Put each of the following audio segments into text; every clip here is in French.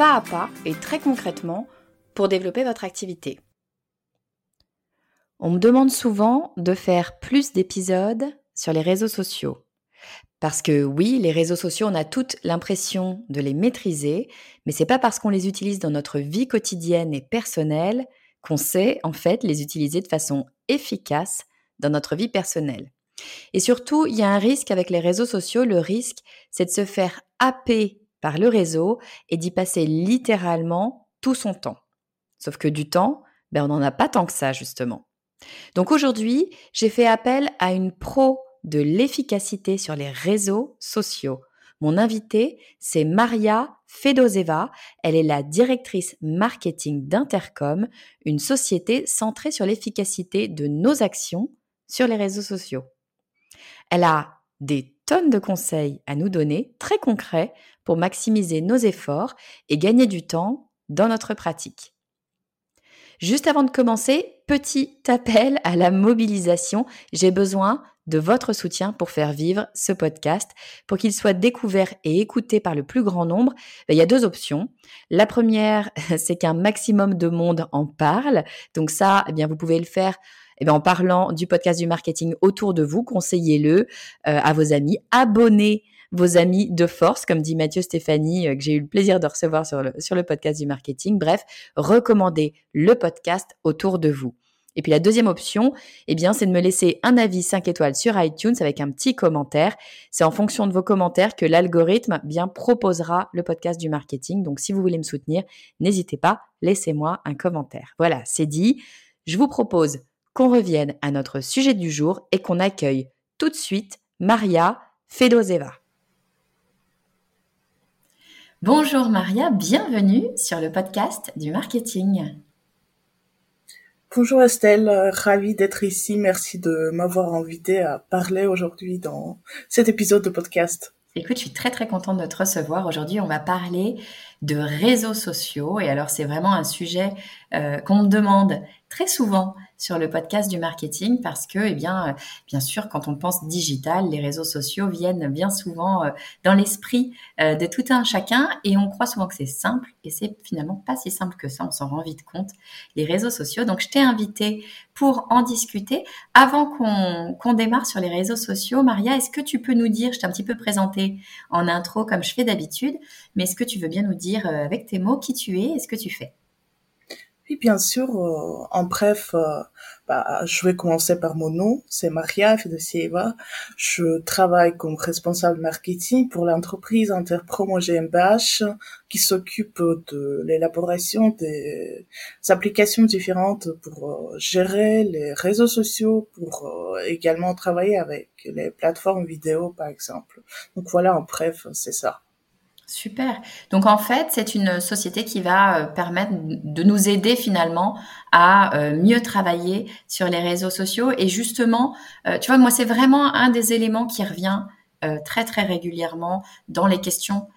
pas à pas et très concrètement pour développer votre activité. On me demande souvent de faire plus d'épisodes sur les réseaux sociaux. Parce que oui, les réseaux sociaux, on a toute l'impression de les maîtriser, mais c'est pas parce qu'on les utilise dans notre vie quotidienne et personnelle qu'on sait en fait les utiliser de façon efficace dans notre vie personnelle. Et surtout, il y a un risque avec les réseaux sociaux. Le risque, c'est de se faire happer par le réseau et d'y passer littéralement tout son temps. Sauf que du temps, ben on n'en a pas tant que ça justement. Donc aujourd'hui, j'ai fait appel à une pro de l'efficacité sur les réseaux sociaux. Mon invitée, c'est Maria Fedoseva. Elle est la directrice marketing d'Intercom, une société centrée sur l'efficacité de nos actions sur les réseaux sociaux. Elle a des de conseils à nous donner, très concrets, pour maximiser nos efforts et gagner du temps dans notre pratique. Juste avant de commencer, petit appel à la mobilisation. J'ai besoin de votre soutien pour faire vivre ce podcast, pour qu'il soit découvert et écouté par le plus grand nombre. Ben, il y a deux options. La première, c'est qu'un maximum de monde en parle. Donc ça, eh bien, vous pouvez le faire eh bien, en parlant du podcast du marketing autour de vous, conseillez-le euh, à vos amis, abonnez vos amis de force, comme dit Mathieu Stéphanie, euh, que j'ai eu le plaisir de recevoir sur le, sur le podcast du marketing. Bref, recommandez le podcast autour de vous. Et puis la deuxième option, eh bien, c'est de me laisser un avis 5 étoiles sur iTunes avec un petit commentaire. C'est en fonction de vos commentaires que l'algorithme bien proposera le podcast du marketing. Donc si vous voulez me soutenir, n'hésitez pas, laissez-moi un commentaire. Voilà, c'est dit. Je vous propose qu'on revienne à notre sujet du jour et qu'on accueille tout de suite Maria Fedoseva. Bonjour Maria, bienvenue sur le podcast du marketing. Bonjour Estelle, ravie d'être ici. Merci de m'avoir invité à parler aujourd'hui dans cet épisode de podcast. Écoute, je suis très très contente de te recevoir. Aujourd'hui, on va parler de réseaux sociaux. Et alors, c'est vraiment un sujet euh, qu'on me demande très souvent sur le podcast du marketing parce que, eh bien, euh, bien sûr, quand on pense digital, les réseaux sociaux viennent bien souvent euh, dans l'esprit de tout un chacun et on croit souvent que c'est simple et c'est finalement pas si simple que ça. On s'en rend vite compte. Les réseaux sociaux. Donc, je t'ai invité pour en discuter. Avant qu'on qu'on démarre sur les réseaux sociaux, Maria, est-ce que tu peux nous dire, je t'ai un petit peu présenté en intro comme je fais d'habitude, mais est-ce que tu veux bien nous dire avec tes mots qui tu es et ce que tu fais oui, bien sûr. Euh, en bref, euh, bah, je vais commencer par mon nom. C'est Maria Fedosieva. Je travaille comme responsable marketing pour l'entreprise Interpromo GmbH qui s'occupe de l'élaboration des applications différentes pour euh, gérer les réseaux sociaux, pour également travailler avec les plateformes vidéo, par exemple. Donc voilà, en bref, c'est ça. Super. Donc en fait, c'est une société qui va euh, permettre de nous aider finalement à euh, mieux travailler sur les réseaux sociaux. Et justement, euh, tu vois, moi, c'est vraiment un des éléments qui revient très très régulièrement dans les questions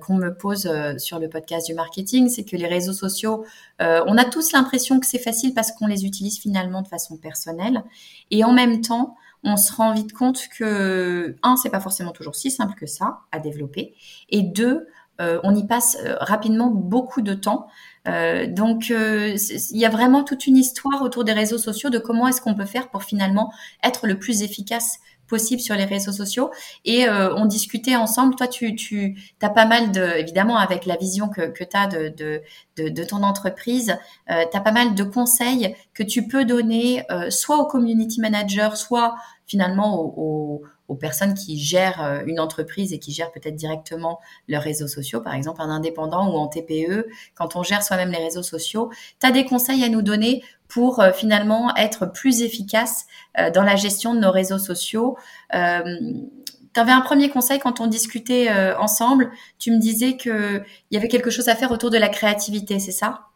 qu'on me pose sur le podcast du marketing, c'est que les réseaux sociaux, on a tous l'impression que c'est facile parce qu'on les utilise finalement de façon personnelle. Et en même temps, on se rend vite compte que un, c'est pas forcément toujours si simple que ça à développer, et deux, euh, on y passe euh, rapidement beaucoup de temps. Euh, donc, il y a vraiment toute une histoire autour des réseaux sociaux de comment est-ce qu'on peut faire pour finalement être le plus efficace possible sur les réseaux sociaux. Et on discutait ensemble. Toi, tu, tu as pas mal de, évidemment, avec la vision que, tu as de, ton entreprise, euh, tu as pas mal de conseils que tu peux donner soit aux community managers, soit finalement aux, aux personnes qui gèrent euh, une entreprise et qui gèrent peut-être directement leurs réseaux sociaux, par exemple un indépendant ou en TPE, quand on gère soi-même les réseaux sociaux, tu as des conseils à nous donner pour euh, finalement être plus efficace euh, dans la gestion de nos réseaux sociaux. tu avais un premier conseil quand on discutait ensemble, tu me disais qu'il y avait quelque chose à faire autour de la créativité, c'est ça?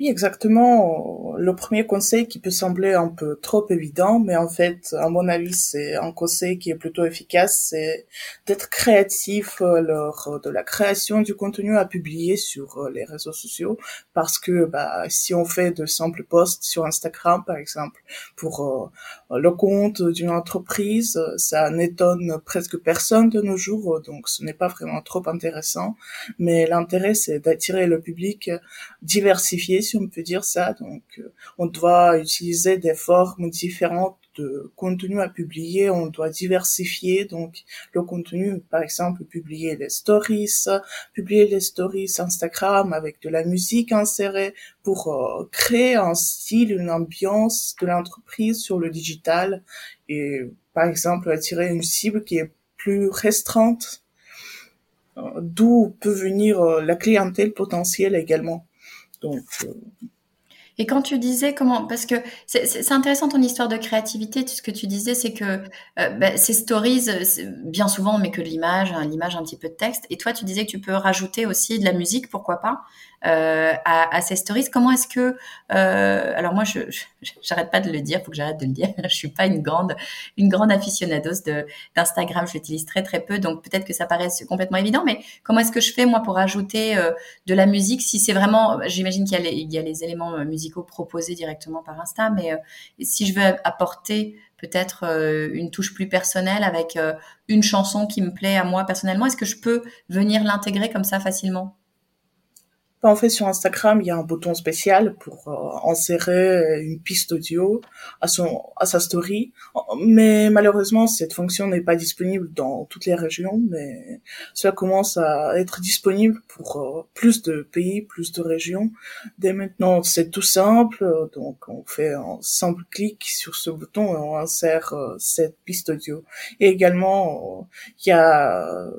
Oui, exactement. Le premier conseil qui peut sembler un peu trop évident, mais en fait, à mon avis, c'est un conseil qui est plutôt efficace, c'est d'être créatif euh, lors de la création du contenu à publier sur euh, les réseaux sociaux, parce que bah, si on fait de simples posts sur Instagram, par exemple, pour euh, le compte d'une entreprise, ça n'étonne presque personne de nos jours, donc ce n'est pas vraiment trop intéressant. Mais l'intérêt, c'est d'attirer le public diversifié si on peut dire ça. Donc, euh, on doit utiliser des formes différentes de contenu à publier, on doit diversifier donc le contenu, par exemple publier les stories, publier les stories Instagram avec de la musique insérée pour euh, créer un style, une ambiance de l'entreprise sur le digital et par exemple attirer une cible qui est plus restreinte, euh, d'où peut venir la clientèle potentielle également. Euh, et quand tu disais comment, parce que c'est intéressant ton histoire de créativité, ce que tu disais, c'est que euh, bah, ces stories, bien souvent on met que l'image, hein, l'image un petit peu de texte, et toi tu disais que tu peux rajouter aussi de la musique, pourquoi pas euh, à, à, ces stories. Comment est-ce que, euh, alors moi, je j'arrête pas de le dire, faut que j'arrête de le dire. je suis pas une grande, une grande aficionados de d'Instagram. Je l'utilise très très peu, donc peut-être que ça paraît complètement évident. Mais comment est-ce que je fais moi pour ajouter euh, de la musique si c'est vraiment, j'imagine qu'il y a les, il y a les éléments euh, musicaux proposés directement par Insta, mais euh, si je veux apporter peut-être une touche plus personnelle avec une chanson qui me plaît à moi personnellement, est-ce que je peux venir l'intégrer comme ça facilement? En fait, sur Instagram, il y a un bouton spécial pour euh, insérer une piste audio à son à sa story. Mais malheureusement, cette fonction n'est pas disponible dans toutes les régions. Mais cela commence à être disponible pour euh, plus de pays, plus de régions. Dès maintenant, c'est tout simple. Donc, on fait un simple clic sur ce bouton et on insère euh, cette piste audio. Et également, il y a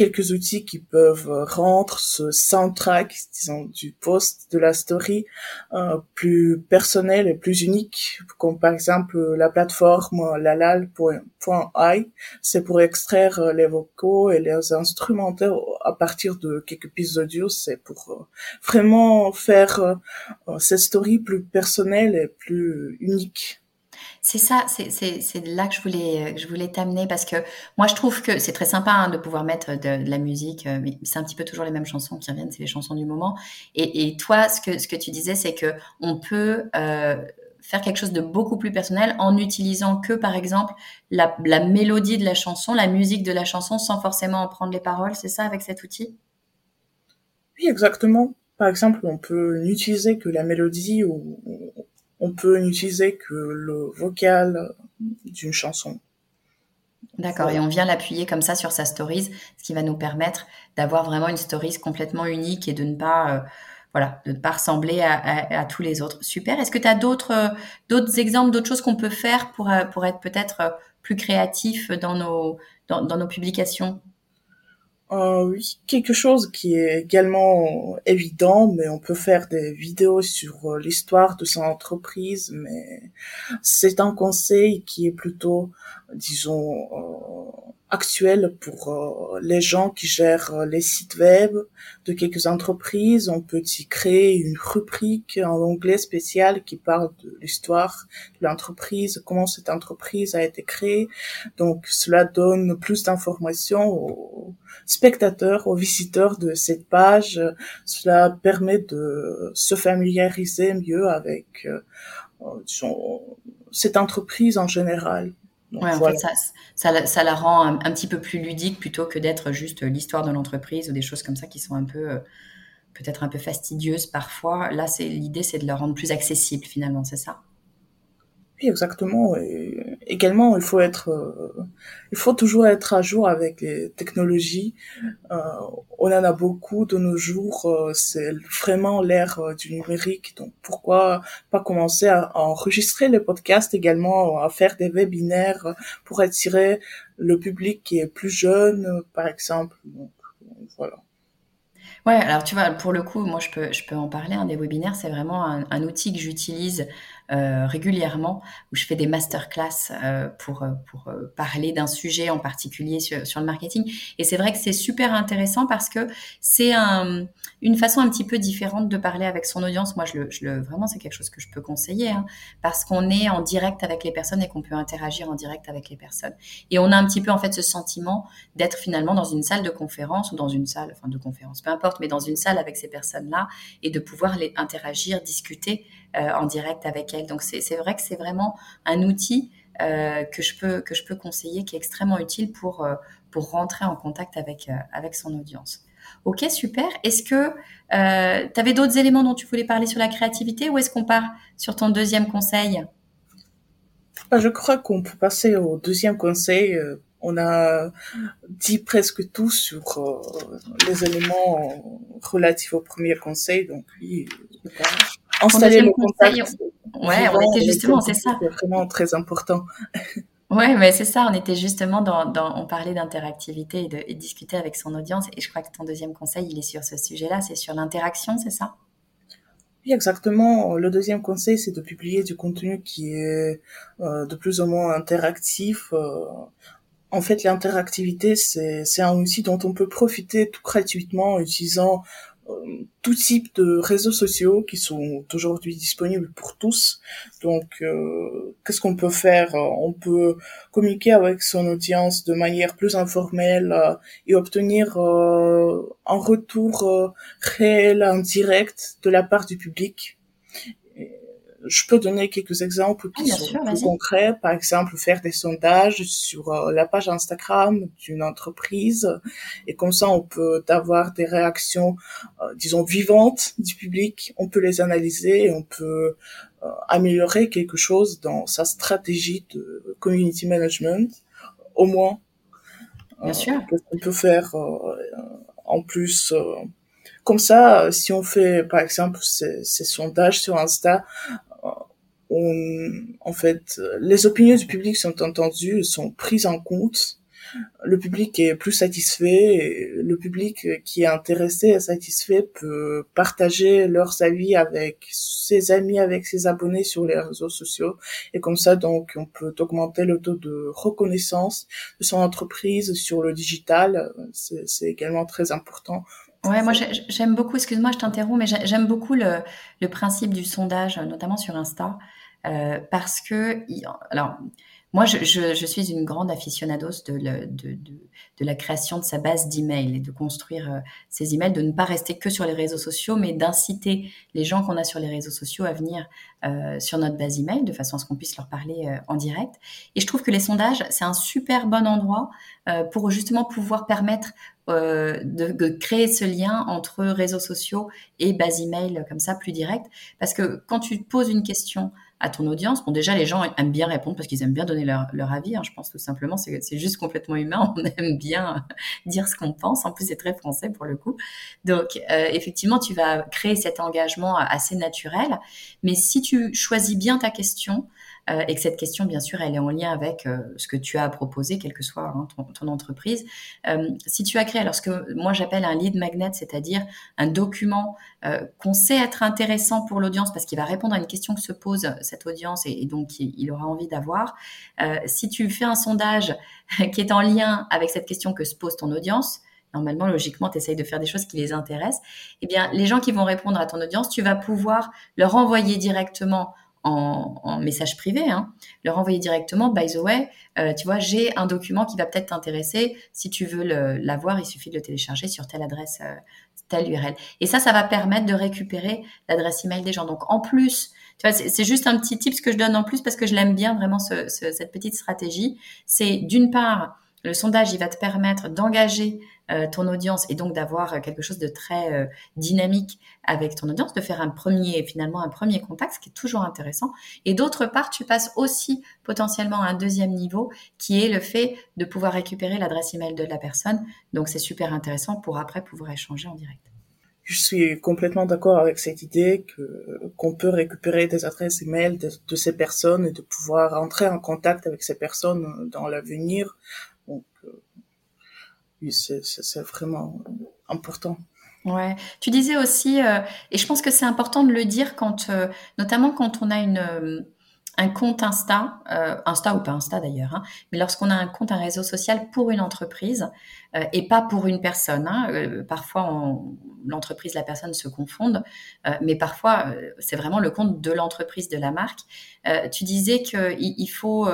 quelques outils qui peuvent rendre ce soundtrack, disons, du post, de la story, euh, plus personnel et plus unique, comme par exemple la plateforme lalal.ai, c'est pour extraire les vocaux et les instrumentaires à partir de quelques pistes audio, c'est pour euh, vraiment faire euh, cette story plus personnelle et plus unique. C'est ça, c'est là que je voulais, je voulais t'amener parce que moi je trouve que c'est très sympa hein, de pouvoir mettre de, la musique, euh, mais c'est un petit peu toujours les mêmes chansons qui reviennent, c'est les chansons du moment. Et, et, toi, ce que, ce que tu disais, c'est que on peut euh, faire quelque chose de beaucoup plus personnel en utilisant que par exemple la, la mélodie de la chanson, la musique de la chanson, sans forcément en prendre les paroles. C'est ça avec cet outil? Oui, exactement. Par exemple, on peut n'utiliser que la mélodie ou, on peut n'utiliser que le vocal d'une chanson. D'accord, et on vient l'appuyer comme ça sur sa stories, ce qui va nous permettre d'avoir vraiment une stories complètement unique et de ne pas, euh, voilà, de ne pas ressembler à, tous les autres. Super. Est-ce que tu as d'autres, d'autres exemples, d'autres choses qu'on peut faire pour, euh, pour être peut-être plus créatif dans nos, dans nos publications? Euh, oui, quelque chose qui est également évident, mais on peut faire des vidéos sur euh, l'histoire de son entreprise, mais c'est un conseil qui est plutôt, disons, euh, actuel pour euh, les gens qui gèrent euh, les sites web de quelques entreprises. On peut y créer une rubrique en anglais spécial qui parle de l'histoire de l'entreprise, comment cette entreprise a été créée. Donc cela donne plus d'informations aux spectateurs, aux visiteurs de cette page. Cela permet de se familiariser mieux avec euh, cette entreprise en général. Ouais, en fait, ça, ça, ça, la rend un, petit peu plus ludique plutôt que d'être juste l'histoire de l'entreprise ou des choses comme ça qui sont un peu, peut-être un peu fastidieuses parfois. Là, c'est l'idée, c'est de le rendre plus accessible finalement, c'est ça? Oui, exactement. Et également, il faut être, euh, il faut toujours être à jour avec les technologies. Euh, on en a beaucoup de nos jours. Euh, c'est vraiment l'ère du numérique. Donc, pourquoi pas commencer à, enregistrer les podcasts également, à faire des webinaires pour attirer le public qui est plus jeune, par exemple. Donc, voilà. Ouais, alors tu vois, pour le coup, moi je peux, je peux en parler. Un des webinaires, c'est vraiment un outil que j'utilise euh, régulièrement où je fais des masterclass euh, pour, euh, pour parler d'un sujet en particulier sur, sur, le marketing. Et c'est vrai que c'est super intéressant parce que c'est un, une façon un petit peu différente de parler avec son audience. Moi, je le, je le vraiment, c'est quelque chose que je peux conseiller hein, parce qu'on est en direct avec les personnes et qu'on peut interagir en direct avec les personnes. Et on a un petit peu en fait ce sentiment d'être finalement dans une salle de conférence ou dans une salle, enfin de conférence, peu importe, mais dans une salle avec ces personnes-là et de pouvoir les interagir, discuter en direct avec elles. Donc c'est vrai que c'est vraiment un outil euh, que je peux que je peux conseiller qui est extrêmement utile pour euh, pour rentrer en contact avec avec son audience. Ok, super. Est-ce que tu avais d'autres éléments dont tu voulais parler sur la créativité ou est-ce qu'on part sur ton deuxième conseil? Bah, Je crois qu'on peut passer au deuxième conseil. On a dit presque tout sur les éléments relatifs au premier conseil. Donc oui, installer le contact. Ouais, on était justement, c'est ça. C'est vraiment très important. Ouais, mais c'est ça. On était justement dans, dans on parlait d'interactivité et de, discuter avec son audience. Et je crois que ton deuxième conseil, il est sur ce sujet-là. C'est sur l'interaction, c'est ça? Oui, exactement. Le deuxième conseil, c'est de publier du contenu qui est euh, de plus ou moins interactif. Euh, en fait, l'interactivité, c'est, un outil dont on peut profiter tout gratuitement en utilisant tout type de réseaux sociaux qui sont aujourd'hui disponibles pour tous. Donc, euh, qu'est-ce qu'on peut faire? On peut communiquer avec son audience de manière plus informelle euh, et obtenir un retour réel, en direct de la part du public je peux donner quelques exemples qui ah, sont concrets. Par exemple, faire des sondages sur euh, la page Instagram d'une entreprise. Et comme ça, on peut avoir des réactions, euh, disons, vivantes du public. On peut les analyser et on peut euh, améliorer quelque chose dans sa stratégie de community management. Au moins. Bien sûr. Qu'est-ce qu'on peut faire en plus comme ça, si on fait, par exemple, ces, ces sondages sur Insta, en fait, les opinions du public sont entendues, sont prises en compte. Le public est plus satisfait. Le public qui est intéressé et satisfait peut partager leurs avis avec ses amis, avec ses abonnés sur les réseaux sociaux. Et comme ça, donc, on peut augmenter le taux de reconnaissance de son entreprise sur le digital. C'est également très important Ouais, moi j'aime beaucoup, excuse-moi, je t'interromps, mais j'aime beaucoup le, principe du sondage, notamment sur Insta, euh, parce que, alors, moi, je, je, je, suis une grande aficionados de, de, de, de la création de sa base d'emails et de construire euh, ses emails, de ne pas rester que sur les réseaux sociaux, mais d'inciter les gens qu'on a sur les réseaux sociaux à venir euh, sur notre base email de façon à ce qu'on puisse leur parler euh, en direct. Et je trouve que les sondages, c'est un super bon endroit euh, pour justement pouvoir permettre euh, de, de, créer ce lien entre réseaux sociaux et base email comme ça plus direct. Parce que quand tu poses une question à ton audience. Bon, déjà, les gens aiment bien répondre parce qu'ils aiment bien donner leur, leur avis. Hein, je pense tout simplement, c'est juste complètement humain. On aime bien dire ce qu'on pense. En plus, c'est très français pour le coup. Donc, euh, effectivement, tu vas créer cet engagement assez naturel. Mais si tu choisis bien ta question, euh, et que cette question, bien sûr, elle est en lien avec euh, ce que tu as proposé, quelle que soit hein, ton, entreprise. Euh, si tu as créé, alors ce que moi j'appelle un lead magnet, c'est-à-dire un document qu'on sait être intéressant pour l'audience parce qu'il va répondre à une question que se pose cette audience et, donc il, aura envie d'avoir. si tu fais un sondage qui est en lien avec cette question que se pose ton audience, normalement, logiquement, tu essayes de faire des choses qui les intéressent, eh bien, les gens qui vont répondre à ton audience, tu vas pouvoir leur envoyer directement en, message privé, hein, leur envoyer directement, by the way, euh, tu vois, j'ai un document qui va peut-être t'intéresser. Si tu veux l'avoir, il suffit de le télécharger sur telle adresse, euh, telle URL. Et ça, ça va permettre de récupérer l'adresse email des gens. Donc, en plus, tu vois, c'est juste un petit tip que je donne en plus parce que je l'aime bien vraiment cette petite stratégie. C'est d'une part, le sondage, il va te permettre d'engager ton audience et donc d'avoir euh, quelque chose de très euh, dynamique avec ton audience, de faire un premier, finalement, un premier contact, ce qui est toujours intéressant. Et d'autre part, tu passes aussi potentiellement à un deuxième niveau, qui est le fait de pouvoir récupérer l'adresse email de la personne. Donc, c'est super intéressant pour après pouvoir échanger en direct. Je suis complètement d'accord avec cette idée que qu'on peut récupérer des adresses email de, de ces personnes et de pouvoir entrer en contact avec ces personnes dans l'avenir donc, euh, c'est vraiment important. Ouais. Tu disais aussi, euh, et je pense que c'est important de le dire quand, euh, notamment quand on a une un compte Insta, euh, Insta ou pas Insta d'ailleurs, hein, mais lorsqu'on a un compte, un réseau social pour une entreprise euh, et pas pour une personne. Hein, euh, parfois, l'entreprise, la personne se confondent, mais parfois, c'est vraiment le compte de l'entreprise, de la marque. tu disais qu'il il faut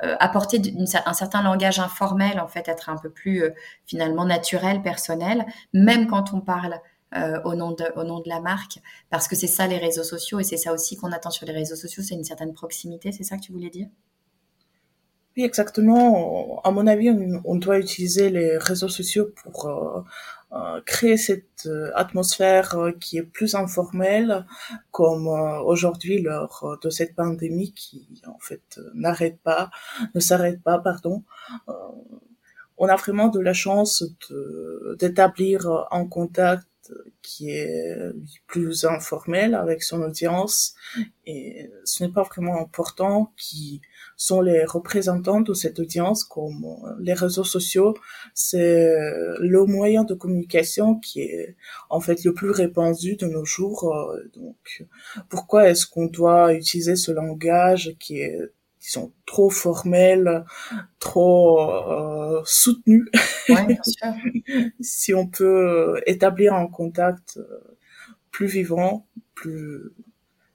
apporter un certain langage informel, en fait, être un peu plus finalement naturel, personnel, même quand on parle euh, au, nom de, au nom de la marque, parce que c'est ça les réseaux sociaux et c'est ça aussi qu'on attend sur les réseaux sociaux, c'est une certaine proximité, c'est ça que tu voulais dire? Oui, exactement. À mon avis, on, doit utiliser les réseaux sociaux pour euh, euh, créer cette atmosphère qui est plus informelle, comme aujourd'hui lors de cette pandémie qui en fait n'arrête pas, ne s'arrête pas, pardon on a vraiment de la chance d'établir un contact qui est plus informel avec son audience. Et ce n'est pas vraiment important qui sont les représentants de cette audience comme les réseaux sociaux. C'est le moyen de communication qui est en fait le plus répandu de nos jours. Donc pourquoi est-ce qu'on doit utiliser ce langage qui est qui sont trop formels, trop euh, soutenus. si on peut établir un contact euh, plus vivant, plus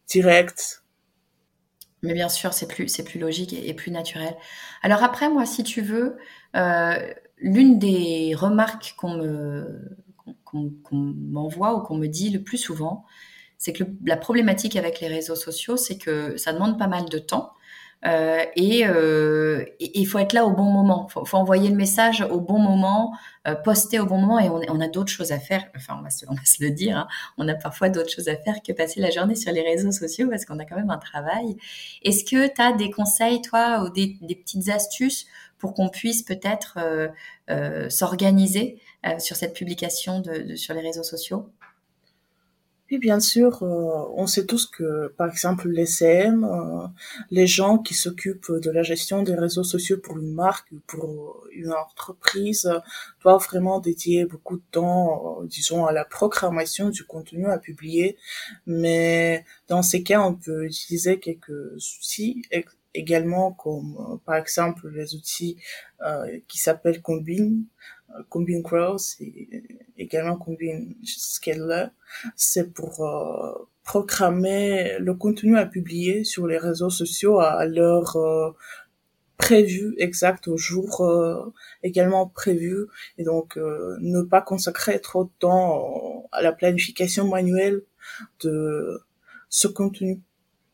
direct. Mais bien sûr, c'est plus, c'est plus logique et, plus naturel. Alors après, moi, si tu veux, euh, l'une des remarques qu'on me, qu'on, m'envoie ou qu'on me dit le plus souvent, c'est que la problématique avec les réseaux sociaux, c'est que ça demande pas mal de temps. Euh, et euh, il faut être là au bon moment. Il faut, envoyer le message au bon moment, euh, poster au bon moment. Et on, on a d'autres choses à faire. Enfin, on va se, on va se le dire. Hein. On a parfois d'autres choses à faire que passer la journée sur les réseaux sociaux parce qu'on a quand même un travail. Est-ce que tu as des conseils, toi, ou des, des petites astuces pour qu'on puisse peut-être euh, euh s'organiser sur cette publication de, de, sur les réseaux sociaux? Oui, bien sûr, euh, on sait tous que, par exemple, les CM, euh, les gens qui s'occupent de la gestion des réseaux sociaux pour une marque, pour une entreprise, doivent vraiment dédier beaucoup de temps, euh, disons, à la programmation du contenu à publier. Mais dans ces cas, on peut utiliser quelques outils également, comme par exemple les outils qui s'appellent Combine Combine Growth et également Combine Scaler, c'est pour euh, programmer le contenu à publier sur les réseaux sociaux à l'heure euh, prévue exacte au jour euh, également prévu et donc ne pas consacrer trop de temps à la planification manuelle de ce contenu.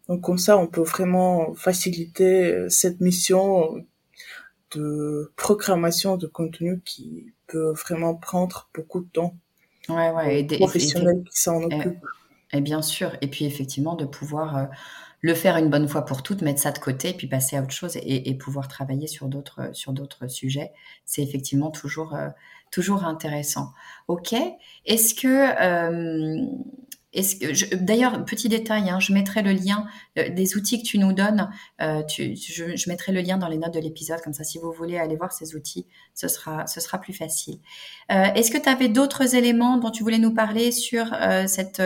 Donc comme ça, on peut vraiment faciliter cette mission de programmation de contenu qui peut vraiment prendre beaucoup de temps. Ouais, ouais. Et professionnels qui s'en occupent. Et, bien sûr. Et puis effectivement, de pouvoir euh, le faire une bonne fois pour toutes, mettre ça de côté, et puis passer à autre chose et, pouvoir travailler sur d'autres sur d'autres sujets. C'est effectivement toujours euh, toujours intéressant. Ok. Est-ce que euh, D'ailleurs, petit détail, hein, je mettrai le lien euh, des outils que tu nous donnes. Euh, je, mettrai le lien dans les notes de l'épisode, comme ça, si vous voulez aller voir ces outils, ce sera, plus facile. Euh, est-ce que tu avais d'autres éléments dont tu voulais nous parler sur cette,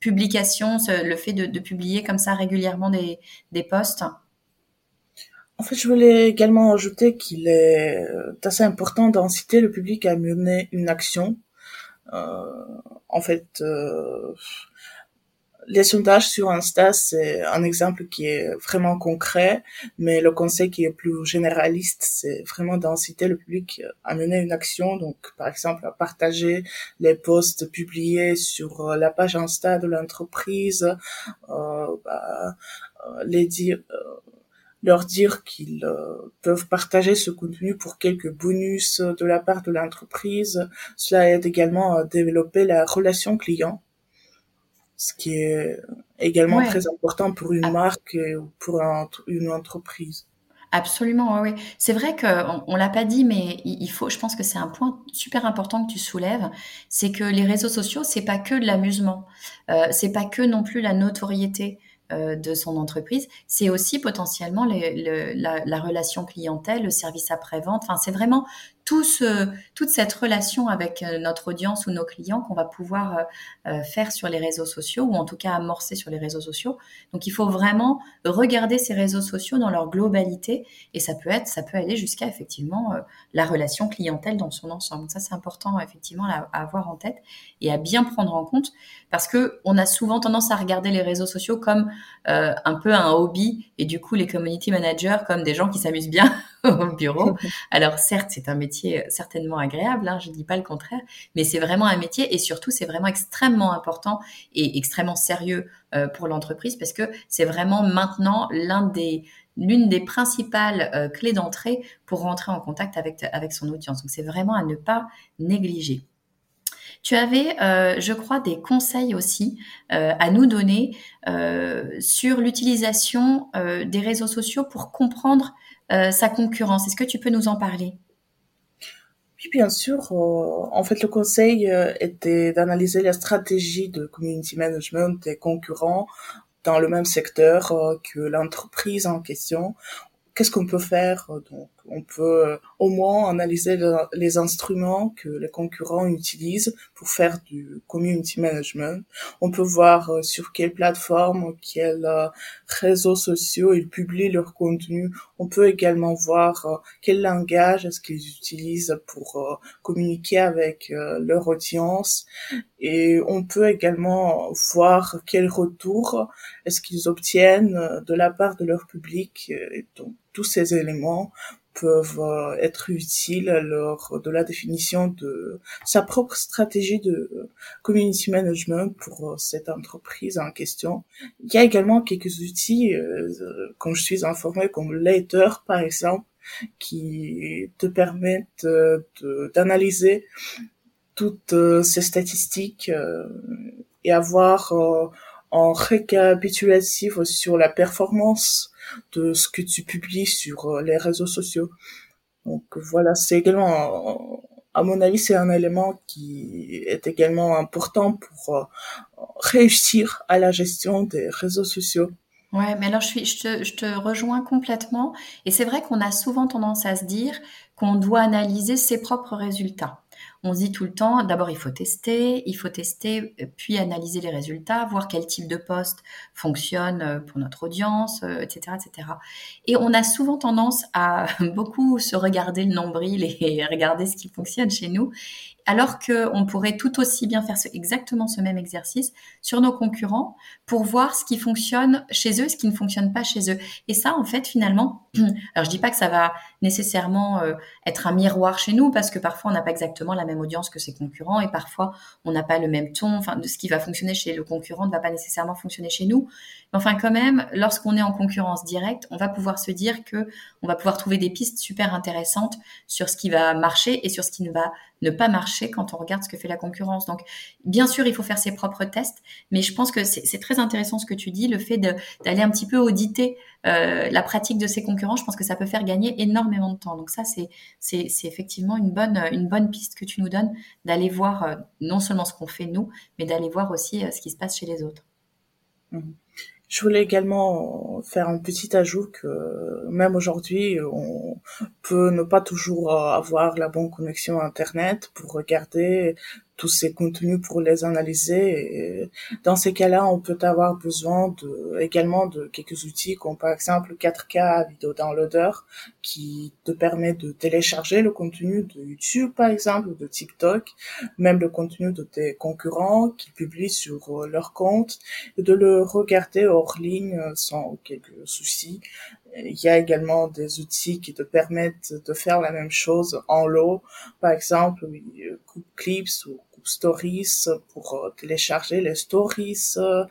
publication, le fait de, publier comme ça régulièrement des, des posts? En fait, je voulais également ajouter qu'il est assez important d'inciter le public à mener une action en fait, euh, les sondages sur Insta, c'est un exemple qui est vraiment concret, mais le conseil qui est plus généraliste, c'est vraiment d'inciter le public à mener une action. Donc, par exemple, à partager les posts publiés sur la page Insta de l'entreprise, euh, bah, euh, les dire, euh, leur dire qu'ils peuvent partager ce contenu pour quelques bonus de la part de l'entreprise. Cela aide également à développer la relation client ce qui est également très important pour une ah. marque ou pour une entreprise. Absolument, oui. C'est vrai qu'on on l'a pas dit, mais il faut. Je pense que c'est un point super important que tu soulèves, c'est que les réseaux sociaux, c'est pas que de l'amusement, euh, c'est pas que non plus la notoriété. Euh, de son entreprise, c'est aussi potentiellement la, la, relation clientèle, le service après-vente. Enfin, c'est vraiment tout ce, toute cette relation avec euh, notre audience ou nos clients qu'on va pouvoir euh, euh, faire sur les réseaux sociaux ou en tout cas amorcer sur les réseaux sociaux. Donc il faut vraiment regarder ces réseaux sociaux dans leur globalité et ça peut être, ça peut aller jusqu'à effectivement la relation clientèle dans son ensemble. Ça c'est important effectivement à, avoir en tête et à bien prendre en compte parce que on a souvent tendance à regarder les réseaux sociaux comme un peu un hobby et du coup les community managers comme des gens qui s'amusent bien au bureau. Alors certes, c'est un métier certainement agréable, hein, je dis pas le contraire, mais c'est vraiment un métier et surtout c'est vraiment extrêmement important et extrêmement sérieux euh, pour l'entreprise parce que c'est vraiment maintenant l'un des l'une des principales euh, clés d'entrée pour rentrer en contact avec avec son audience. Donc c'est vraiment à ne pas négliger. Tu avais, euh, je crois, des conseils aussi euh, à nous donner euh, sur l'utilisation euh, des réseaux sociaux pour comprendre euh, sa concurrence. Est-ce que tu peux nous en parler? Oui, bien sûr. en fait, le conseil était d'analyser la stratégie de community management des concurrents dans le même secteur que l'entreprise en question. Qu'est-ce qu'on peut faire donc on peut euh, au moins analyser les instruments que les concurrents utilisent pour faire du community management. On peut voir euh, sur quelle plateforme, quels euh, réseaux sociaux ils publient leur contenu. On peut également voir quel langage est-ce qu'ils utilisent pour communiquer avec leur audience. Et on peut également voir quel retour est-ce qu'ils obtiennent de la part de leur public. Et donc, tous ces éléments peuvent euh, être utiles lors de la définition de sa propre stratégie de community management pour euh, cette entreprise en question. Il y a également quelques outils, euh, comme je suis informée, comme Later par exemple, qui te permettent d'analyser toutes ces statistiques et avoir en récapitulatif sur la performance de ce que tu publies sur euh, les réseaux sociaux. Donc voilà, c'est également, à mon avis, c'est un élément qui est également important pour euh, réussir à la gestion des réseaux sociaux. Ouais, mais alors je, suis, je, te, je te rejoins complètement. Et c'est vrai qu'on a souvent tendance à se dire qu'on doit analyser ses propres résultats on se dit tout le temps, d'abord il faut tester, il faut tester, euh, puis analyser les résultats, voir quel type de poste fonctionne euh, pour notre audience, etc., euh, etc. Et on a souvent tendance à beaucoup se regarder le nombril et regarder ce qui fonctionne chez nous alors qu'on pourrait tout aussi bien faire exactement ce même exercice sur nos concurrents pour voir ce qui fonctionne chez eux, ce qui ne fonctionne pas chez eux. Et ça, en fait, finalement, alors je dis pas que ça va nécessairement euh, être un miroir chez nous, parce que parfois on n'a pas exactement la même audience que ses concurrents, et parfois on n'a pas le même ton. Enfin, ce qui va fonctionner chez le concurrent ne va pas nécessairement fonctionner chez nous. Mais enfin, quand même, lorsqu'on est en concurrence directe, on va pouvoir se dire que on va pouvoir trouver des pistes super intéressantes sur ce qui va marcher et sur ce qui ne va pas marcher quand on regarde ce que fait la concurrence. Donc, bien sûr, il faut faire ses propres tests, mais je pense que c'est très intéressant ce que tu dis, le fait d'aller un petit peu auditer euh, la pratique de ses concurrents. Je pense que ça peut faire gagner énormément de temps. Donc ça, c'est effectivement une bonne une bonne piste que tu nous donnes d'aller voir euh, non seulement ce qu'on fait nous, mais d'aller voir aussi euh, ce qui se passe chez les autres. Mmh. Je voulais également faire un petit ajout que même aujourd'hui, on peut ne pas toujours avoir la bonne connexion Internet pour regarder tous ces contenus pour les analyser. Dans ces cas-là, on peut avoir besoin de, également de quelques outils comme par exemple 4K Video Downloader qui te permet de télécharger le contenu de YouTube par exemple, de TikTok, même le contenu de tes concurrents qui publient sur leur compte et de le regarder hors ligne sans quelques soucis. Il y a également des outils qui te permettent de faire la même chose en lot. Par exemple, Coupe Clips ou Coupe Stories pour euh, télécharger les stories euh,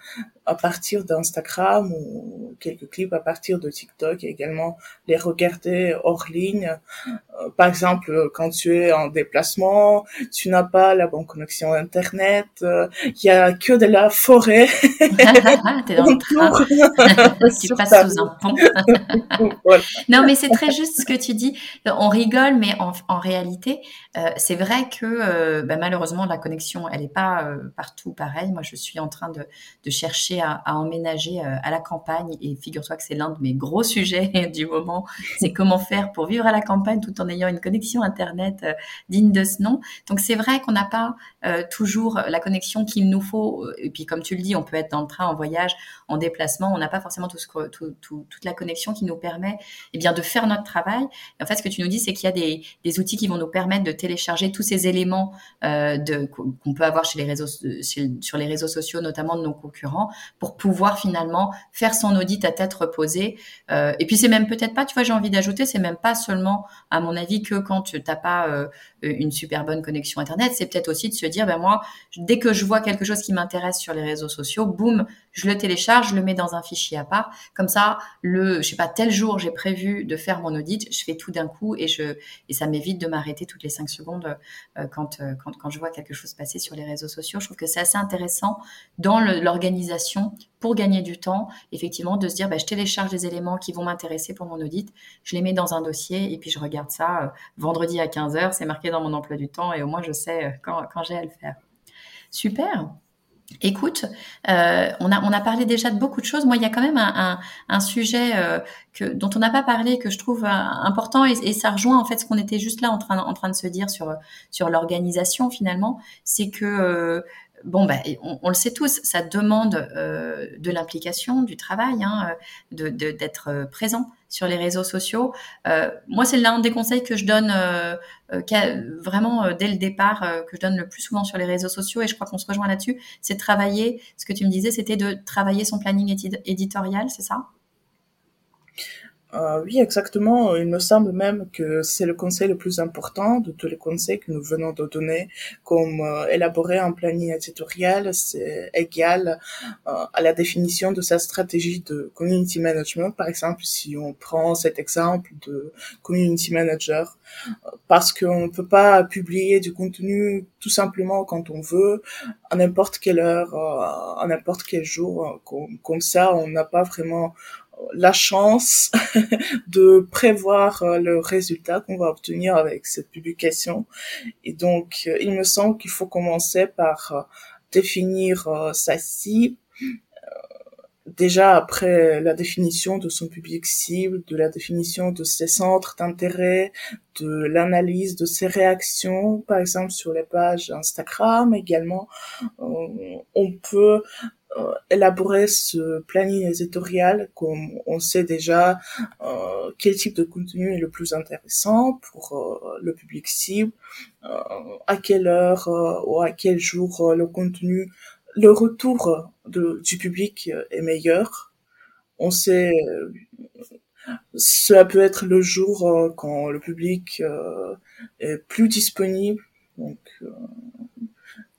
à partir d'Instagram ou quelques clips à partir de TikTok et également les regarder hors ligne. Euh, par exemple, quand tu es en déplacement, tu n'as pas la bonne connexion Internet, euh, il y a que de la forêt. T'es dans le train. tu passes sous un pont. Non, mais c'est très juste ce que tu dis. On rigole, mais en, en réalité, euh, c'est vrai que euh, bah, malheureusement, la connexion, elle n'est pas euh, partout pareil. Moi, je suis en train de, de chercher à, emménager euh, à la campagne. Et figure-toi que c'est l'un de mes gros sujets du moment. C'est comment faire pour vivre à la campagne tout en ayant une connexion Internet digne de ce nom. Donc c'est vrai qu'on n'a pas toujours la connexion qu'il nous faut. Et puis comme tu le dis, on peut être dans le train, en voyage, en déplacement. On n'a pas forcément tout toute la connexion qui nous permet eh bien, de faire notre travail. En fait, ce que tu nous dis, c'est qu'il y a des, outils qui vont nous permettre de télécharger tous ces éléments euh, qu'on peut avoir réseaux, sur les réseaux sociaux, notamment de nos concurrents, pour pouvoir finalement faire son audit à tête reposée. Euh, et puis c'est même peut-être pas, tu vois, j'ai envie d'ajouter, c'est même pas seulement, à mon avis, que quand tu n'as pas euh, une super bonne connexion internet, c'est peut-être aussi de se dire, ben moi, dès que je vois quelque chose qui m'intéresse sur les réseaux sociaux, boum, je le télécharge, je le mets dans un fichier à part. Comme ça, le, je sais pas, tel jour j'ai prévu de faire mon audit, je fais tout d'un coup et je et ça m'évite de m'arrêter toutes les cinq secondes euh, quand, euh, quand quand je vois quelque chose passer sur les réseaux sociaux. Je trouve que c'est assez intéressant dans l'organisation pour gagner du temps, effectivement, de se dire, bah, je télécharge des éléments qui vont m'intéresser pour mon audit, je les mets dans un dossier et puis je regarde ça euh, vendredi à 15h, c'est marqué dans mon emploi du temps et au moins je sais quand, quand j'ai à le faire. Super. Écoute, euh, on, a, on a parlé déjà de beaucoup de choses. Moi, il y a quand même un, sujet euh, que, dont on n'a pas parlé, que je trouve euh, important, et, et, ça rejoint en fait ce qu'on était juste là en train, en train de se dire sur, sur l'organisation finalement. C'est que bon, ben, on, le sait tous, ça demande euh, de l'implication, du travail, hein, de, d'être euh, présent sur les réseaux sociaux. Euh, moi, c'est l'un des conseils que je donne vraiment dès le départ, que je donne le plus souvent sur les réseaux sociaux, et je crois qu'on se rejoint là-dessus, c'est de travailler, ce que tu me disais, c'était de travailler son planning éditorial, c'est ça? Euh, oui, exactement. Il me semble même que c'est le conseil le plus important de tous les conseils que nous venons de donner, comme euh, élaborer un planning éditorial, c'est égal euh, à la définition de sa stratégie de community management. Par exemple, si on prend cet exemple de community manager, parce qu'on ne peut pas publier du contenu tout simplement quand on veut, à n'importe quelle heure, à n'importe quel jour. Comme, ça, on n'a pas vraiment chance de prévoir euh, le résultat qu'on va obtenir avec cette publication. Et donc, euh, il me semble qu'il faut commencer par euh, définir sa cible. Déjà après la définition de son public cible, de la définition de ses centres d'intérêt, de l'analyse de ses réactions, par exemple sur les pages Instagram également, on peut euh, élaborer ce planning éditorial comme on sait déjà euh, quel type de contenu est le plus intéressant pour euh, le public cible, à quelle heure ou à quel jour le contenu, le retour du public est meilleur. On sait cela peut être le jour quand le public est plus disponible.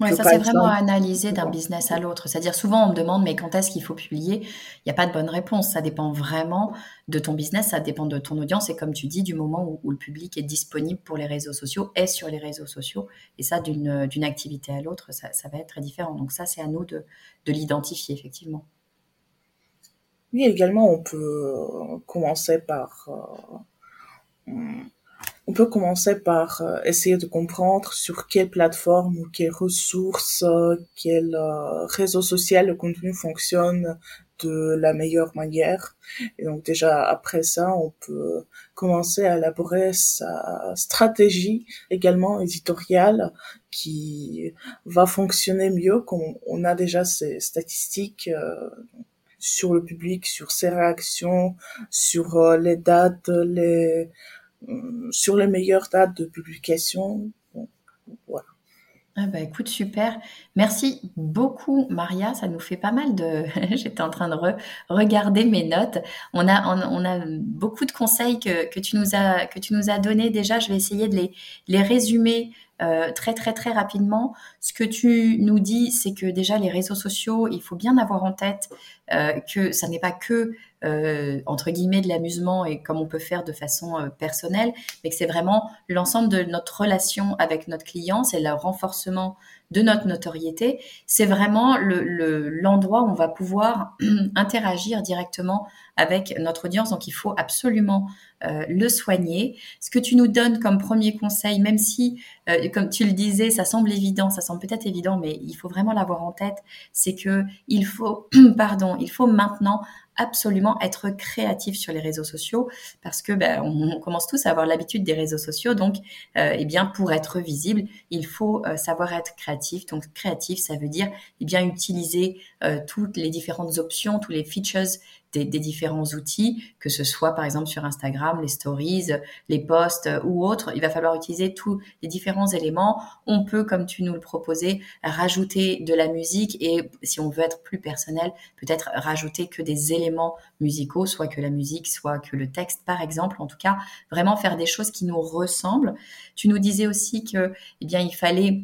Ouais, ça c'est vraiment à analyser d'un business à l'autre. C'est-à-dire souvent on me demande mais quand est-ce qu'il faut publier? Il n'y a pas de bonne réponse. Ça dépend vraiment de ton business, ça dépend de ton audience et comme tu dis du moment où, le public est disponible pour les réseaux sociaux, est sur les réseaux sociaux et ça d'une d'une activité à l'autre, ça, ça, va être très différent. Donc ça c'est à nous de, de l'identifier effectivement. Oui, également on peut commencer par euh, on peut commencer par euh, essayer de comprendre sur quelle plateforme ou quelles ressources, euh, quel euh, réseau social le contenu fonctionne de la meilleure manière. Et donc déjà après ça, on peut commencer à élaborer sa stratégie également éditoriale qui va fonctionner mieux quand on a déjà ces statistiques sur le public, sur ses réactions, sur les dates, les sur les meilleures dates de publication. voilà. Ah bah écoute, super. Merci beaucoup, Maria. Ça nous fait pas mal de. J'étais en train de regarder mes notes. On a, on, a beaucoup de conseils que, que, tu nous as, que tu nous as donnés déjà. Je vais essayer de les, les résumer euh, très très très rapidement. Ce que tu nous dis, c'est que déjà les réseaux sociaux, il faut bien avoir en tête euh, que ça n'est pas que euh, entre guillemets de l'amusement et comme on peut faire de façon personnelle, mais que c'est vraiment l'ensemble de notre relation avec notre client, c'est le renforcement de notre notoriété, c'est vraiment l'endroit le, où on va pouvoir interagir directement avec notre audience. Donc il faut absolument euh, le soigner. Ce que tu nous donnes comme premier conseil, même si, euh, comme tu le disais, ça semble évident, ça semble peut-être évident, mais il faut vraiment l'avoir en tête, c'est que il faut, pardon, il faut maintenant absolument être créatif sur les réseaux sociaux parce que ben, on, commence tous à avoir l'habitude des réseaux sociaux. Donc, euh, eh bien, pour être visible, il faut euh, savoir être créatif. Donc, créatif, ça veut dire eh bien utiliser euh, toutes les différentes options, tous les features des, différents outils, que ce soit par exemple sur Instagram, les stories, les posts euh, ou autres. Il va falloir utiliser tous les différents éléments. On peut, comme tu nous le proposais, rajouter de la musique et si on veut être plus personnel, peut-être rajouter que des éléments musicaux, soit que la musique, soit que le texte, par exemple. En tout cas, vraiment faire des choses qui nous ressemblent. Tu nous disais aussi que, eh bien, il fallait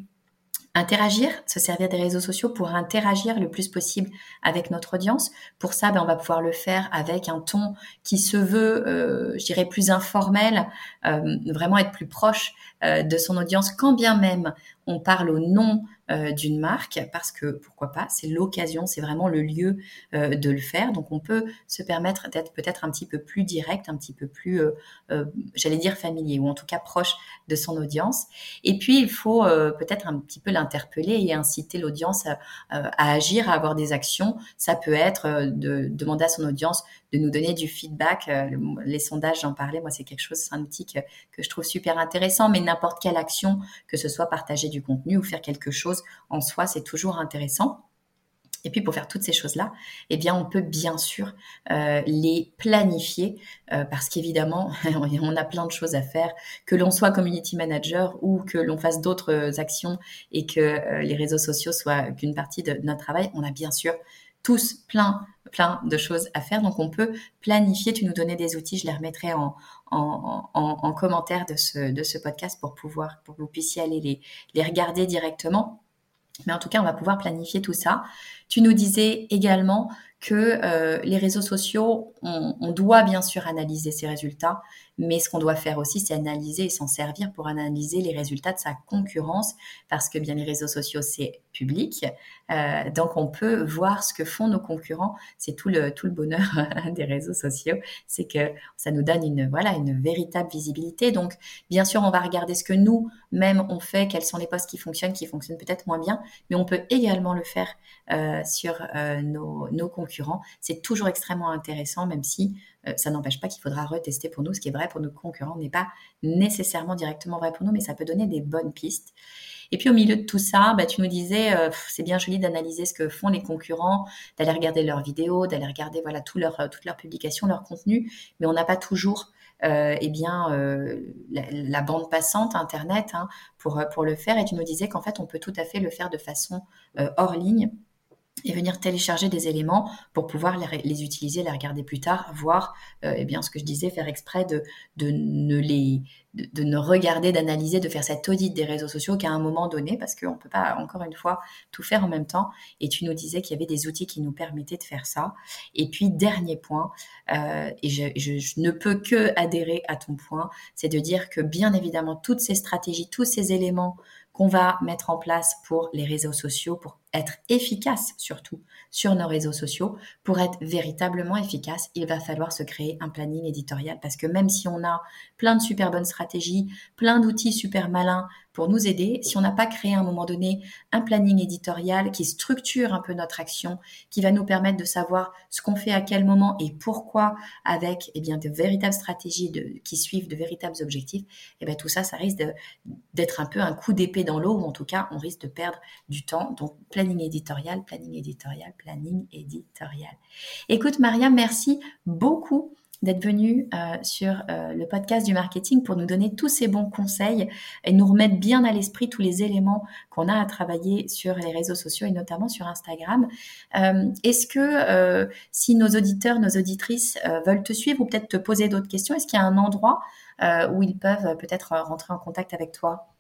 interagir, se servir des réseaux sociaux pour interagir le plus possible avec notre audience. Pour ça, ben, on va pouvoir le faire avec un ton qui se veut, euh, je dirais, plus informel, euh, vraiment être plus proche euh, de son audience, quand bien même on parle au nom euh, d'une marque parce que pourquoi pas, c'est l'occasion, c'est vraiment le lieu euh, de le faire. Donc on peut se permettre d'être peut-être un petit peu plus direct, un petit peu plus, euh, j'allais dire familier ou en tout cas proche de son audience. Et puis il faut peut-être un petit peu l'interpeller et inciter l'audience à, agir, à avoir des actions. Ça peut être de demander à son audience de nous donner du feedback. les sondages, j'en parlais, moi c'est quelque chose, c'est un outil que, que je trouve super intéressant, mais n'importe quelle action, que ce soit partager du contenu ou faire quelque chose en soi, c'est toujours intéressant. Et puis pour faire toutes ces choses-là, eh bien on peut bien sûr euh, les planifier euh, parce qu'évidemment on a plein de choses à faire, que l'on soit community manager ou que l'on fasse d'autres actions et que euh, les réseaux sociaux soient qu'une partie de notre travail, on a bien sûr tous plein plein de choses à faire. Donc on peut planifier. Tu nous donnais des outils, je les remettrai en, en, commentaire de ce, de ce podcast pour pouvoir pour que vous puissiez aller les, les regarder directement. Mais en tout cas, on va pouvoir planifier tout ça. Tu nous disais également que euh, les réseaux sociaux, on, doit bien sûr analyser ces résultats, mais ce qu'on doit faire aussi, c'est analyser et s'en servir pour analyser les résultats de sa concurrence, parce que bien les réseaux sociaux, c'est public, euh, donc on peut voir ce que font nos concurrents. C'est tout le tout le bonheur des réseaux sociaux, c'est que ça nous donne une voilà une véritable visibilité. Donc bien sûr, on va regarder ce que nous même on fait, quels sont les postes qui fonctionnent, qui fonctionnent peut-être moins bien, mais on peut également le faire euh, sur euh, nos, concurrents. C'est toujours extrêmement intéressant, même si euh, ça n'empêche pas qu'il faudra retester pour nous. Ce qui est vrai pour nos concurrents n'est pas nécessairement directement vrai pour nous, mais ça peut donner des bonnes pistes. Et puis au milieu de tout ça, bah, tu nous disais, euh, c'est bien joli d'analyser ce que font les concurrents, d'aller regarder leurs vidéos, d'aller regarder voilà toutes leurs publications, leur contenu, mais on n'a pas toujours euh, eh bien la, bande passante Internet hein, pour, pour le faire. Et tu nous disais qu'en fait, on peut tout à fait le faire de façon hors ligne et venir télécharger des éléments pour pouvoir les, utiliser, les regarder plus tard, voir, euh, eh bien, ce que je disais, faire exprès de, de ne les, de, ne regarder, d'analyser, de faire cet audit des réseaux sociaux qu'à un moment donné, parce qu'on ne peut pas, encore une fois, tout faire en même temps. Et tu nous disais qu'il y avait des outils qui nous permettaient de faire ça. Et puis, dernier point, euh, et je, je, ne peux que adhérer à ton point, c'est de dire que bien évidemment, toutes ces stratégies, tous ces éléments qu'on va mettre en place pour les réseaux sociaux, pour être efficace surtout sur nos réseaux sociaux, pour être véritablement efficace, il va falloir se créer un planning éditorial parce que même si on a plein de super bonnes stratégies, plein d'outils super malins pour nous aider, si on n'a pas créé à un moment donné un planning éditorial qui structure un peu notre action, qui va nous permettre de savoir ce qu'on fait à quel moment et pourquoi avec eh bien, de véritables stratégies qui suivent de véritables objectifs, eh bien, tout ça, ça risque d'être un peu un coup d'épée dans l'eau ou en tout cas, on risque de perdre du temps. Donc, planning éditorial, planning éditorial, planning éditorial. Écoute, Maria, merci beaucoup d'être venue euh, sur euh, le podcast du marketing pour nous donner tous ces bons conseils et nous remettre bien à l'esprit tous les éléments qu'on a à travailler sur les réseaux sociaux et notamment sur Instagram. Euh, est-ce que si nos auditeurs, nos auditrices veulent te suivre ou peut-être te poser d'autres questions, est-ce qu'il y a un endroit où ils peuvent peut-être rentrer en contact avec toi?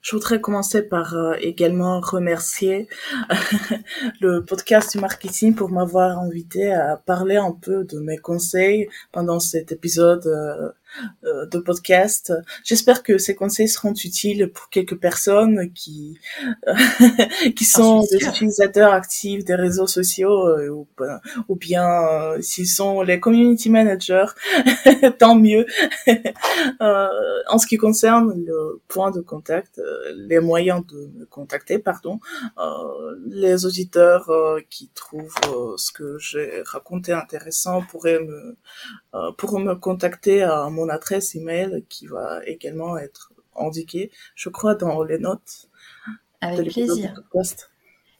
Je voudrais commencer par euh, également remercier le podcast du marketing pour m'avoir invité à parler un peu de mes conseils pendant cet épisode euh, de podcast. J'espère que ces conseils seront utiles pour quelques personnes qui qui sont des utilisateurs actifs des réseaux sociaux euh, ou, ou, bien euh, s'ils sont les community managers, tant mieux. en ce qui concerne le point de contact, les moyens de me contacter, pardon, les auditeurs qui trouvent ce que j'ai raconté intéressant pourraient me pourraient me contacter à mon adresse email qui va également être indiquée, je crois, dans les notes. Avec plaisir.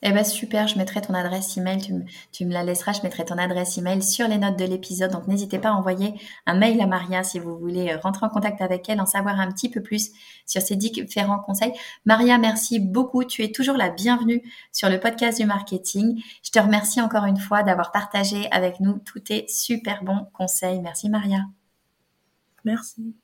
Eh ben super, je mettrai ton adresse email, tu me, tu me la laisseras, je mettrai ton adresse email sur les notes de l'épisode. Donc n'hésitez pas à envoyer un mail à Maria si vous voulez euh, rentrer en contact avec elle, en savoir un petit peu plus sur ces différents conseils. Maria, merci beaucoup. Tu es toujours la bienvenue sur le podcast du marketing. Je te remercie encore une fois d'avoir partagé avec nous tous tes super bons conseils. Merci Maria. Merci.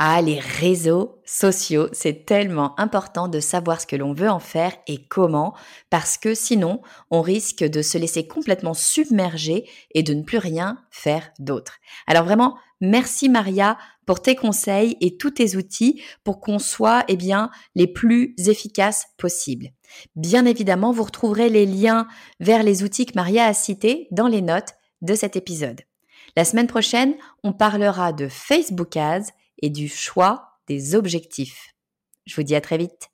Ah, les réseaux sociaux, c'est tellement important de savoir ce que l'on veut en faire et comment, parce que sinon, on risque de se laisser complètement submerger et de ne plus rien faire d'autre. Alors vraiment, merci Maria pour tes conseils et tous tes outils pour qu'on soit eh bien les plus efficaces possibles. Bien évidemment, vous retrouverez les liens vers les outils que Maria a cités dans les notes de cet épisode. La semaine prochaine, on parlera de Facebook Ads et du choix des objectifs. Je vous dis à très vite.